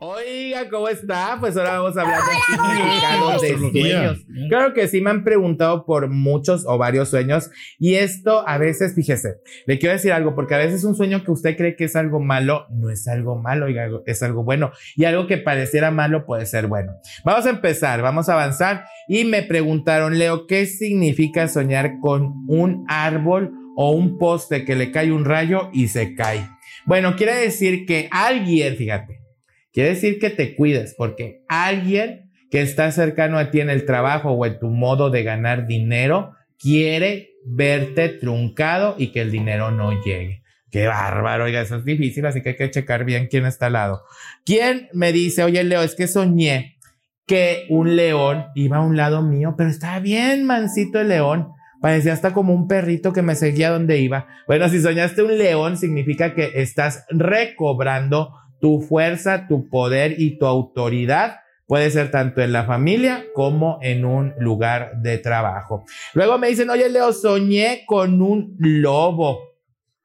Oiga, ¿cómo está? Pues ahora vamos a hablar de significados de sueños. Claro que sí me han preguntado por muchos o varios sueños y esto a veces, fíjese, le quiero decir algo porque a veces un sueño que usted cree que es algo malo no es algo malo, oiga, es algo bueno y algo que pareciera malo puede ser bueno. Vamos a empezar, vamos a avanzar y me preguntaron, Leo, ¿qué significa soñar con un árbol o un poste que le cae un rayo y se cae? Bueno, quiere decir que alguien, fíjate, Quiere decir que te cuides porque alguien que está cercano a ti en el trabajo o en tu modo de ganar dinero quiere verte truncado y que el dinero no llegue. Qué bárbaro, oiga, eso es difícil, así que hay que checar bien quién está al lado. ¿Quién me dice, oye, Leo, es que soñé que un león iba a un lado mío, pero estaba bien mansito el león? Parecía hasta como un perrito que me seguía donde iba. Bueno, si soñaste un león, significa que estás recobrando tu fuerza, tu poder y tu autoridad puede ser tanto en la familia como en un lugar de trabajo. Luego me dicen, oye Leo, soñé con un lobo,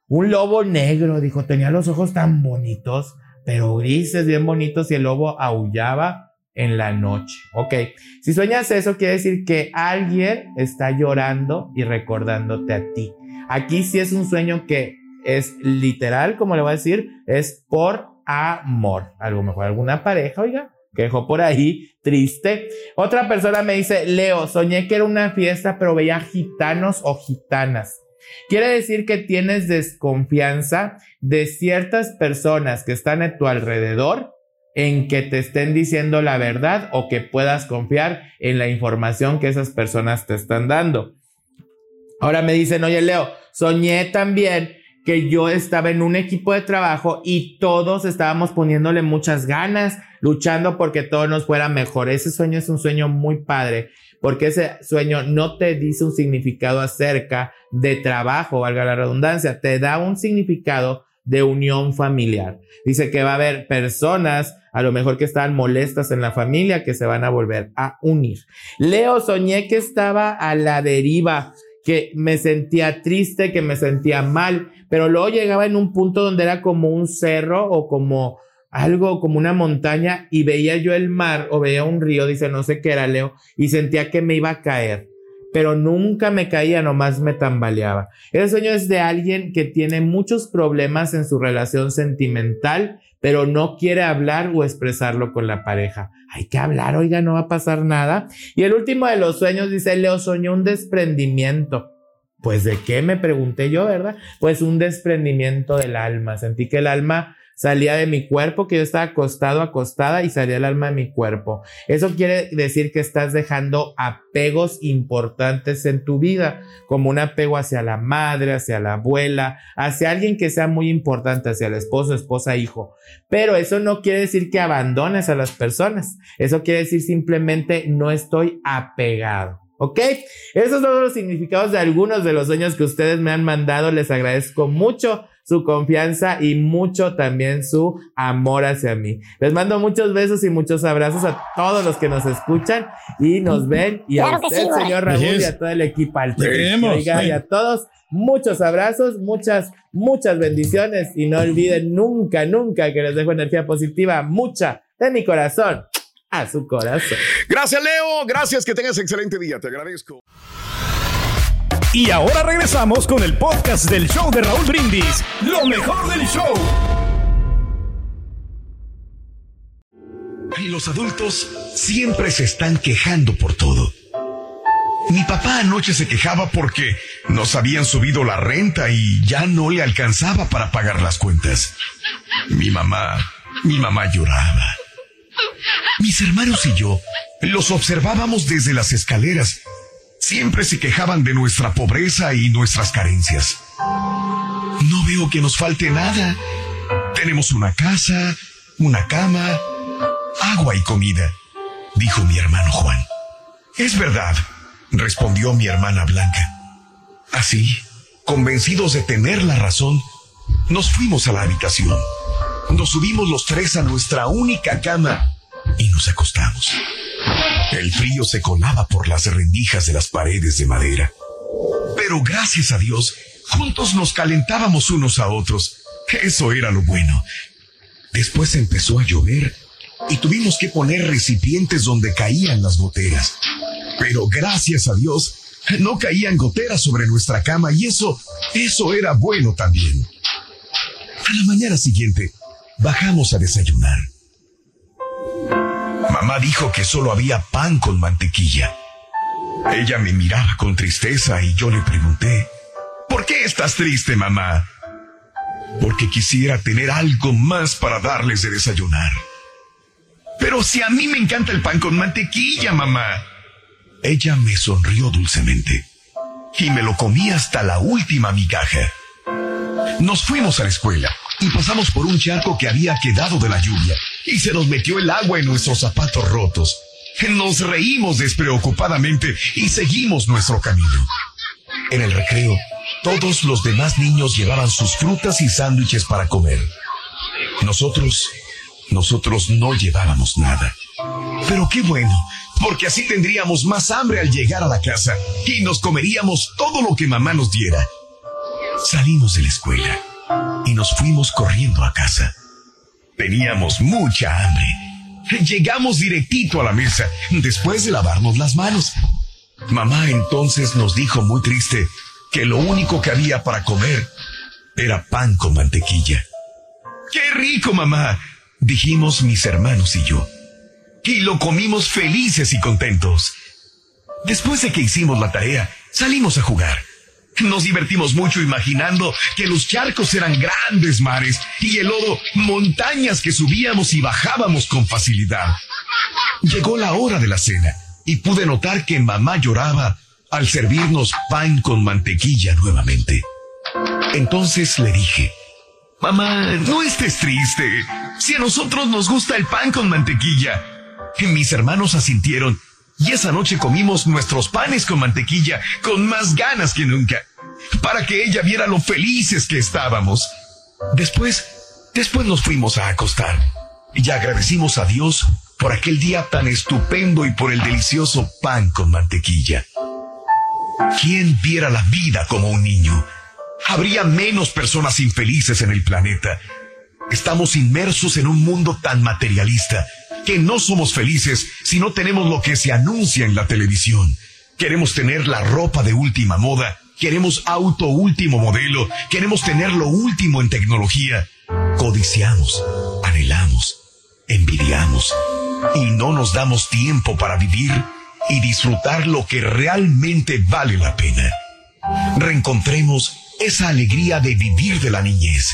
un lobo negro, dijo, tenía los ojos tan bonitos, pero grises, bien bonitos y el lobo aullaba en la noche. Ok, si sueñas eso, quiere decir que alguien está llorando y recordándote a ti. Aquí sí es un sueño que es literal, como le voy a decir, es por amor. Algo mejor, alguna pareja, oiga, que dejó por ahí triste. Otra persona me dice, Leo, soñé que era una fiesta, pero veía gitanos o gitanas. Quiere decir que tienes desconfianza de ciertas personas que están a tu alrededor en que te estén diciendo la verdad o que puedas confiar en la información que esas personas te están dando. Ahora me dicen, oye Leo, soñé también que yo estaba en un equipo de trabajo y todos estábamos poniéndole muchas ganas, luchando porque todo nos fuera mejor. Ese sueño es un sueño muy padre, porque ese sueño no te dice un significado acerca de trabajo, valga la redundancia, te da un significado de unión familiar. Dice que va a haber personas, a lo mejor que estaban molestas en la familia, que se van a volver a unir. Leo, soñé que estaba a la deriva que me sentía triste, que me sentía mal, pero luego llegaba en un punto donde era como un cerro o como algo, como una montaña y veía yo el mar o veía un río, dice, no sé qué era Leo, y sentía que me iba a caer, pero nunca me caía, nomás me tambaleaba. Ese sueño es de alguien que tiene muchos problemas en su relación sentimental, pero no quiere hablar o expresarlo con la pareja. Hay que hablar, oiga, no va a pasar nada. Y el último de los sueños dice, Leo soñó un desprendimiento. Pues de qué me pregunté yo, ¿verdad? Pues un desprendimiento del alma. Sentí que el alma salía de mi cuerpo, que yo estaba acostado, acostada y salía el alma de mi cuerpo. Eso quiere decir que estás dejando apegos importantes en tu vida, como un apego hacia la madre, hacia la abuela, hacia alguien que sea muy importante, hacia el esposo, esposa, hijo. Pero eso no quiere decir que abandones a las personas. Eso quiere decir simplemente no estoy apegado. ¿Ok? Esos son los significados de algunos de los sueños que ustedes me han mandado. Les agradezco mucho su confianza y mucho también su amor hacia mí. Les mando muchos besos y muchos abrazos a todos los que nos escuchan y nos ven y a usted, señor Raúl, y a todo el equipo al y a todos. Muchos abrazos, muchas, muchas bendiciones y no olviden nunca, nunca que les dejo energía positiva, mucha de mi corazón a su corazón. Gracias, Leo. Gracias, que tengas excelente día. Te agradezco. Y ahora regresamos con el podcast del show de Raúl Brindis, lo mejor del show. Y los adultos siempre se están quejando por todo. Mi papá anoche se quejaba porque nos habían subido la renta y ya no le alcanzaba para pagar las cuentas. Mi mamá, mi mamá lloraba. Mis hermanos y yo los observábamos desde las escaleras. Siempre se quejaban de nuestra pobreza y nuestras carencias. No veo que nos falte nada. Tenemos una casa, una cama, agua y comida, dijo mi hermano Juan. Es verdad, respondió mi hermana Blanca. Así, convencidos de tener la razón, nos fuimos a la habitación. Nos subimos los tres a nuestra única cama y nos acostamos. El frío se colaba por las rendijas de las paredes de madera. Pero gracias a Dios, juntos nos calentábamos unos a otros. Eso era lo bueno. Después empezó a llover y tuvimos que poner recipientes donde caían las goteras. Pero gracias a Dios, no caían goteras sobre nuestra cama y eso, eso era bueno también. A la mañana siguiente, bajamos a desayunar. Mamá dijo que solo había pan con mantequilla. Ella me miraba con tristeza y yo le pregunté, ¿por qué estás triste, mamá? Porque quisiera tener algo más para darles de desayunar. Pero si a mí me encanta el pan con mantequilla, mamá. Ella me sonrió dulcemente y me lo comí hasta la última migaja. Nos fuimos a la escuela y pasamos por un charco que había quedado de la lluvia y se nos metió el agua en nuestros zapatos rotos. Nos reímos despreocupadamente y seguimos nuestro camino. En el recreo, todos los demás niños llevaban sus frutas y sándwiches para comer. Nosotros, nosotros no llevábamos nada. Pero qué bueno, porque así tendríamos más hambre al llegar a la casa y nos comeríamos todo lo que mamá nos diera. Salimos de la escuela y nos fuimos corriendo a casa. Teníamos mucha hambre. Llegamos directito a la mesa después de lavarnos las manos. Mamá entonces nos dijo muy triste que lo único que había para comer era pan con mantequilla. ¡Qué rico, mamá! dijimos mis hermanos y yo. Y lo comimos felices y contentos. Después de que hicimos la tarea, salimos a jugar. Nos divertimos mucho imaginando que los charcos eran grandes mares y el lodo montañas que subíamos y bajábamos con facilidad. Llegó la hora de la cena y pude notar que mamá lloraba al servirnos pan con mantequilla nuevamente. Entonces le dije, Mamá, no estés triste. Si a nosotros nos gusta el pan con mantequilla. Mis hermanos asintieron y esa noche comimos nuestros panes con mantequilla con más ganas que nunca, para que ella viera lo felices que estábamos. Después, después nos fuimos a acostar y agradecimos a Dios por aquel día tan estupendo y por el delicioso pan con mantequilla. ¿Quién viera la vida como un niño? Habría menos personas infelices en el planeta. Estamos inmersos en un mundo tan materialista que no somos felices si no tenemos lo que se anuncia en la televisión. Queremos tener la ropa de última moda, queremos auto último modelo, queremos tener lo último en tecnología. Codiciamos, anhelamos, envidiamos y no nos damos tiempo para vivir y disfrutar lo que realmente vale la pena. Reencontremos esa alegría de vivir de la niñez,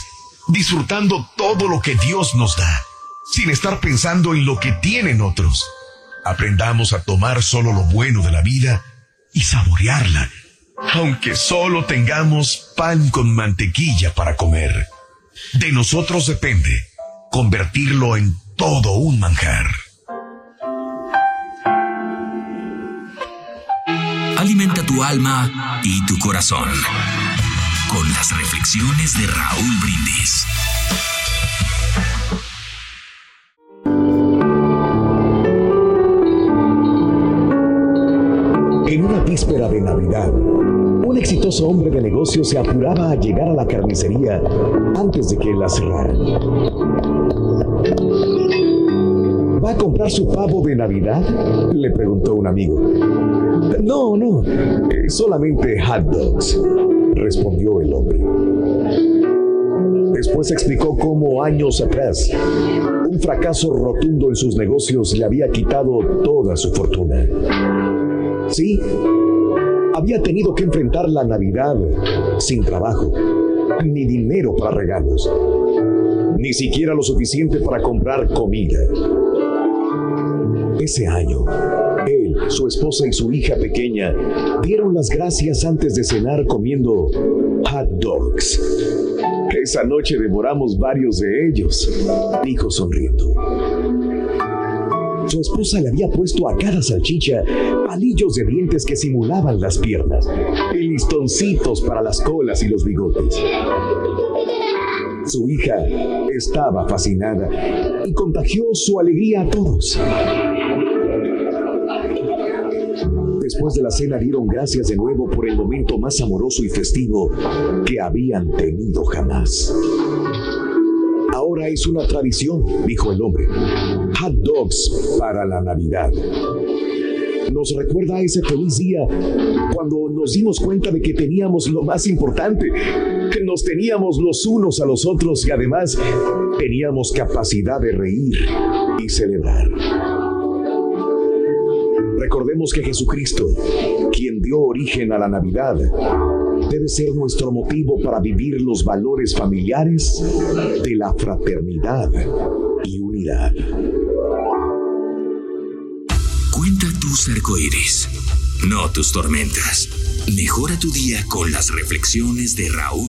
disfrutando todo lo que Dios nos da sin estar pensando en lo que tienen otros. Aprendamos a tomar solo lo bueno de la vida y saborearla, aunque solo tengamos pan con mantequilla para comer. De nosotros depende convertirlo en todo un manjar. Alimenta tu alma y tu corazón con las reflexiones de Raúl Brindis. Víspera de Navidad, un exitoso hombre de negocios se apuraba a llegar a la carnicería antes de que la cerraran. ¿Va a comprar su pavo de Navidad? Le preguntó un amigo. No, no, eh, solamente hot dogs, respondió el hombre. Después explicó cómo años atrás un fracaso rotundo en sus negocios le había quitado toda su fortuna. Sí, había tenido que enfrentar la Navidad sin trabajo, ni dinero para regalos, ni siquiera lo suficiente para comprar comida. Ese año, él, su esposa y su hija pequeña dieron las gracias antes de cenar comiendo hot dogs. Esa noche devoramos varios de ellos, dijo sonriendo. Su esposa le había puesto a cada salchicha palillos de dientes que simulaban las piernas y listoncitos para las colas y los bigotes. Su hija estaba fascinada y contagió su alegría a todos. Después de la cena dieron gracias de nuevo por el momento más amoroso y festivo que habían tenido jamás. Ahora es una tradición, dijo el hombre. Hot dogs para la Navidad. Nos recuerda ese feliz día cuando nos dimos cuenta de que teníamos lo más importante, que nos teníamos los unos a los otros y además teníamos capacidad de reír y celebrar. Recordemos que Jesucristo, quien dio origen a la Navidad, debe ser nuestro motivo para vivir los valores familiares de la fraternidad y unidad. Tus arcoíris, no tus tormentas. Mejora tu día con las reflexiones de Raúl.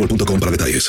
boostmobile.com para detalles.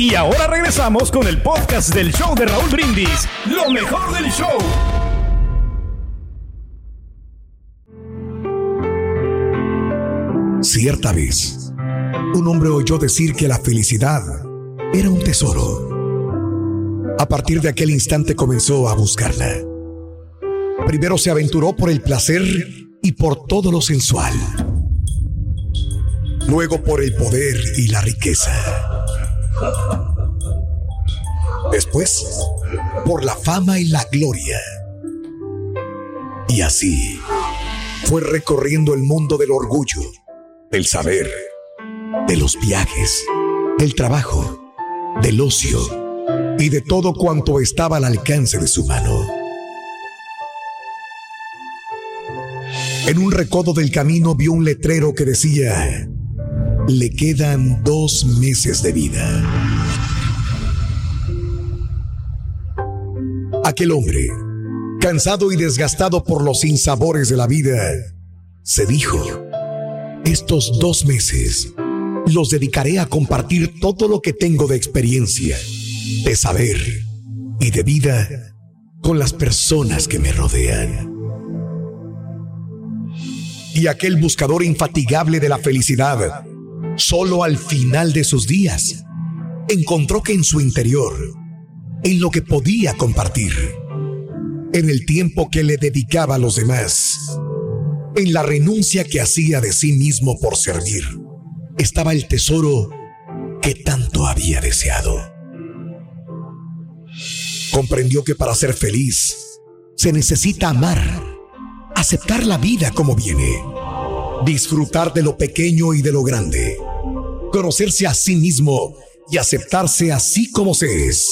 Y ahora regresamos con el podcast del show de Raúl Brindis. Lo mejor del show. Cierta vez, un hombre oyó decir que la felicidad era un tesoro. A partir de aquel instante comenzó a buscarla. Primero se aventuró por el placer y por todo lo sensual. Luego por el poder y la riqueza. Después, por la fama y la gloria. Y así fue recorriendo el mundo del orgullo, del saber, de los viajes, del trabajo, del ocio y de todo cuanto estaba al alcance de su mano. En un recodo del camino vio un letrero que decía, le quedan dos meses de vida. Aquel hombre, cansado y desgastado por los sinsabores de la vida, se dijo, estos dos meses los dedicaré a compartir todo lo que tengo de experiencia, de saber y de vida con las personas que me rodean. Y aquel buscador infatigable de la felicidad, solo al final de sus días, encontró que en su interior, en lo que podía compartir, en el tiempo que le dedicaba a los demás, en la renuncia que hacía de sí mismo por servir, estaba el tesoro que tanto había deseado. Comprendió que para ser feliz se necesita amar, aceptar la vida como viene, disfrutar de lo pequeño y de lo grande, conocerse a sí mismo y aceptarse así como se es,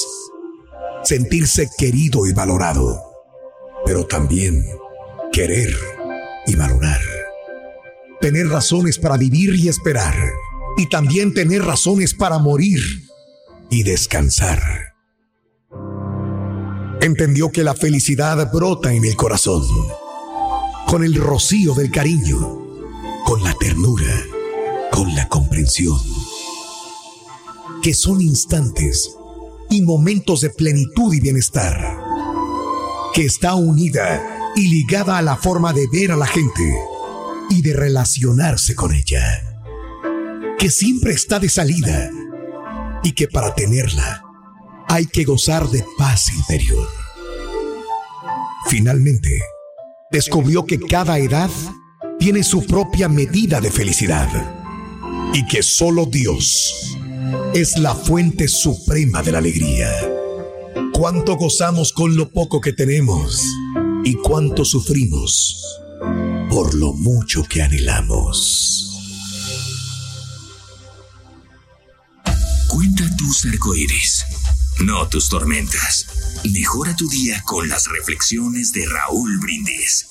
sentirse querido y valorado, pero también querer y valorar. Tener razones para vivir y esperar, y también tener razones para morir y descansar. Entendió que la felicidad brota en el corazón, con el rocío del cariño, con la ternura, con la comprensión, que son instantes y momentos de plenitud y bienestar, que está unida y ligada a la forma de ver a la gente y de relacionarse con ella, que siempre está de salida y que para tenerla hay que gozar de paz interior. Finalmente, descubrió que cada edad tiene su propia medida de felicidad y que solo Dios es la fuente suprema de la alegría. Cuánto gozamos con lo poco que tenemos y cuánto sufrimos por lo mucho que anhelamos. Cuenta tus arcoíris, no tus tormentas. Mejora tu día con las reflexiones de Raúl Brindis.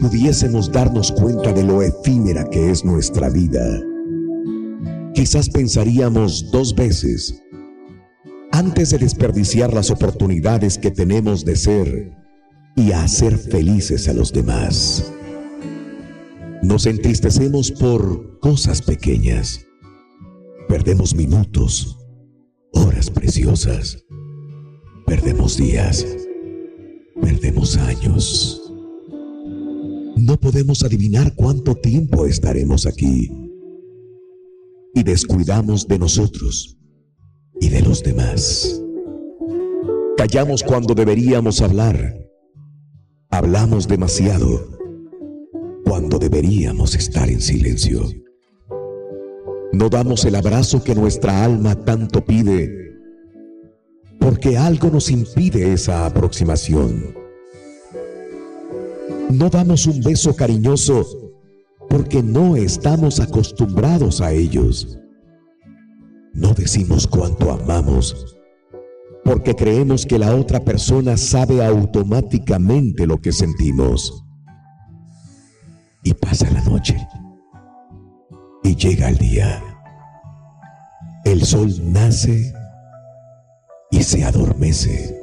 Pudiésemos darnos cuenta de lo efímera que es nuestra vida, quizás pensaríamos dos veces antes de desperdiciar las oportunidades que tenemos de ser y hacer felices a los demás. Nos entristecemos por cosas pequeñas. Perdemos minutos, horas preciosas. Perdemos días. Perdemos años. No podemos adivinar cuánto tiempo estaremos aquí. Y descuidamos de nosotros y de los demás. Callamos cuando deberíamos hablar. Hablamos demasiado cuando deberíamos estar en silencio. No damos el abrazo que nuestra alma tanto pide porque algo nos impide esa aproximación. No damos un beso cariñoso porque no estamos acostumbrados a ellos. No decimos cuánto amamos porque creemos que la otra persona sabe automáticamente lo que sentimos. Y pasa la noche. Y llega el día. El sol nace y se adormece.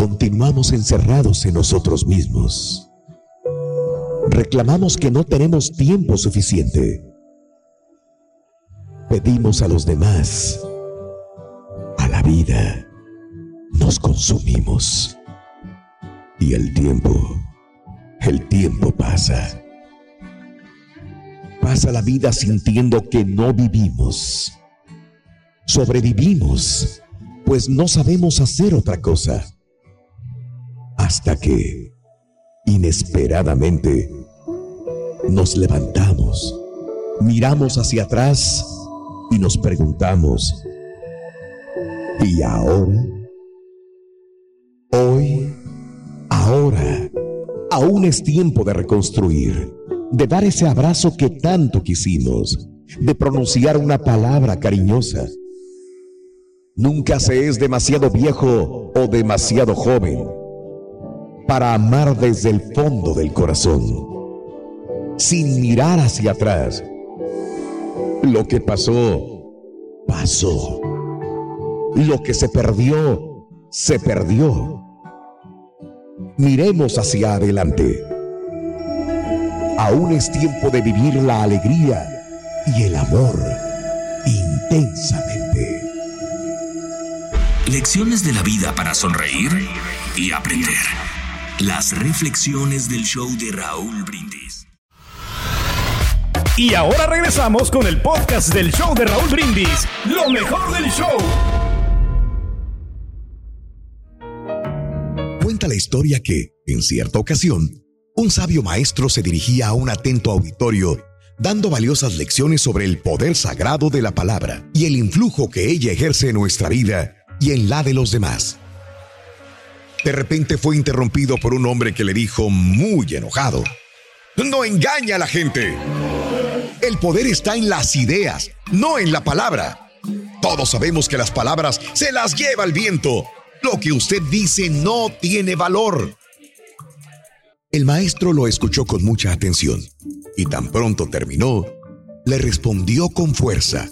Continuamos encerrados en nosotros mismos. Reclamamos que no tenemos tiempo suficiente. Pedimos a los demás, a la vida, nos consumimos. Y el tiempo, el tiempo pasa. Pasa la vida sintiendo que no vivimos. Sobrevivimos, pues no sabemos hacer otra cosa hasta que, inesperadamente, nos levantamos, miramos hacia atrás y nos preguntamos, ¿y ahora? Hoy, ahora, aún es tiempo de reconstruir, de dar ese abrazo que tanto quisimos, de pronunciar una palabra cariñosa. Nunca se es demasiado viejo o demasiado joven para amar desde el fondo del corazón, sin mirar hacia atrás. Lo que pasó, pasó. Lo que se perdió, se perdió. Miremos hacia adelante. Aún es tiempo de vivir la alegría y el amor intensamente. Lecciones de la vida para sonreír y aprender. Las reflexiones del show de Raúl Brindis. Y ahora regresamos con el podcast del show de Raúl Brindis. Lo mejor del show. Cuenta la historia que, en cierta ocasión, un sabio maestro se dirigía a un atento auditorio dando valiosas lecciones sobre el poder sagrado de la palabra y el influjo que ella ejerce en nuestra vida y en la de los demás. De repente fue interrumpido por un hombre que le dijo muy enojado, no engaña a la gente. El poder está en las ideas, no en la palabra. Todos sabemos que las palabras se las lleva el viento. Lo que usted dice no tiene valor. El maestro lo escuchó con mucha atención y tan pronto terminó, le respondió con fuerza.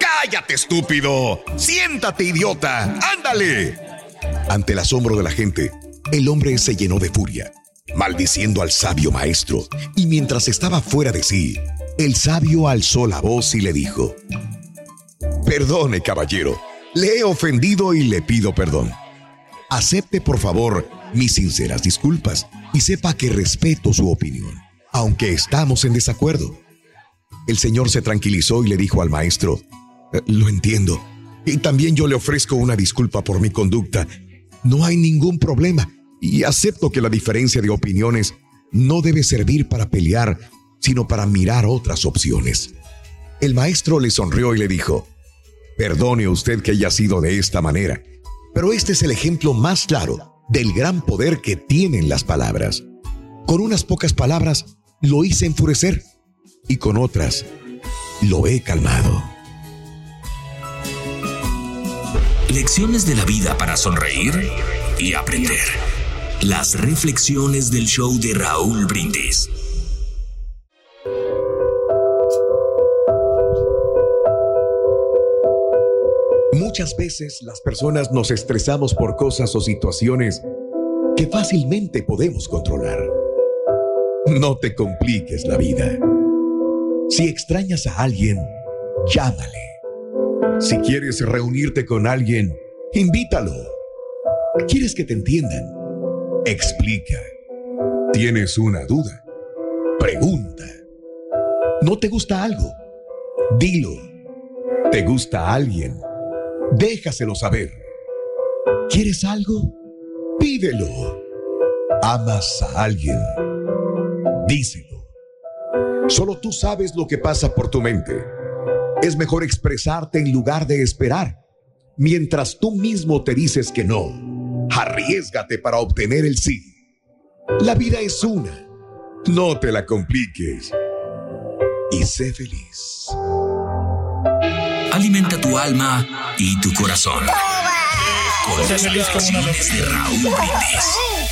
¡Cállate, estúpido! ¡Siéntate, idiota! ¡Ándale! Ante el asombro de la gente, el hombre se llenó de furia, maldiciendo al sabio maestro, y mientras estaba fuera de sí, el sabio alzó la voz y le dijo, Perdone, caballero, le he ofendido y le pido perdón. Acepte, por favor, mis sinceras disculpas y sepa que respeto su opinión, aunque estamos en desacuerdo. El señor se tranquilizó y le dijo al maestro, "Eh, lo entiendo, y también yo le ofrezco una disculpa por mi conducta. No hay ningún problema y acepto que la diferencia de opiniones no debe servir para pelear, sino para mirar otras opciones. El maestro le sonrió y le dijo, Perdone usted que haya sido de esta manera, pero este es el ejemplo más claro del gran poder que tienen las palabras. Con unas pocas palabras lo hice enfurecer y con otras lo he calmado. Lecciones de la vida para sonreír y aprender. Las reflexiones del show de Raúl Brindis. Muchas veces las personas nos estresamos por cosas o situaciones que fácilmente podemos controlar. No te compliques la vida. Si extrañas a alguien, llámale. Si quieres reunirte con alguien, invítalo. ¿Quieres que te entiendan? Explica. ¿Tienes una duda? Pregunta. ¿No te gusta algo? Dilo. ¿Te gusta alguien? Déjaselo saber. ¿Quieres algo? Pídelo. ¿Amas a alguien? Díselo. Solo tú sabes lo que pasa por tu mente. Es mejor expresarte en lugar de esperar. Mientras tú mismo te dices que no, arriesgate para obtener el sí. La vida es una. No te la compliques. Y sé feliz. Alimenta tu alma y tu corazón. Con las reflexiones de Raúl Brindis.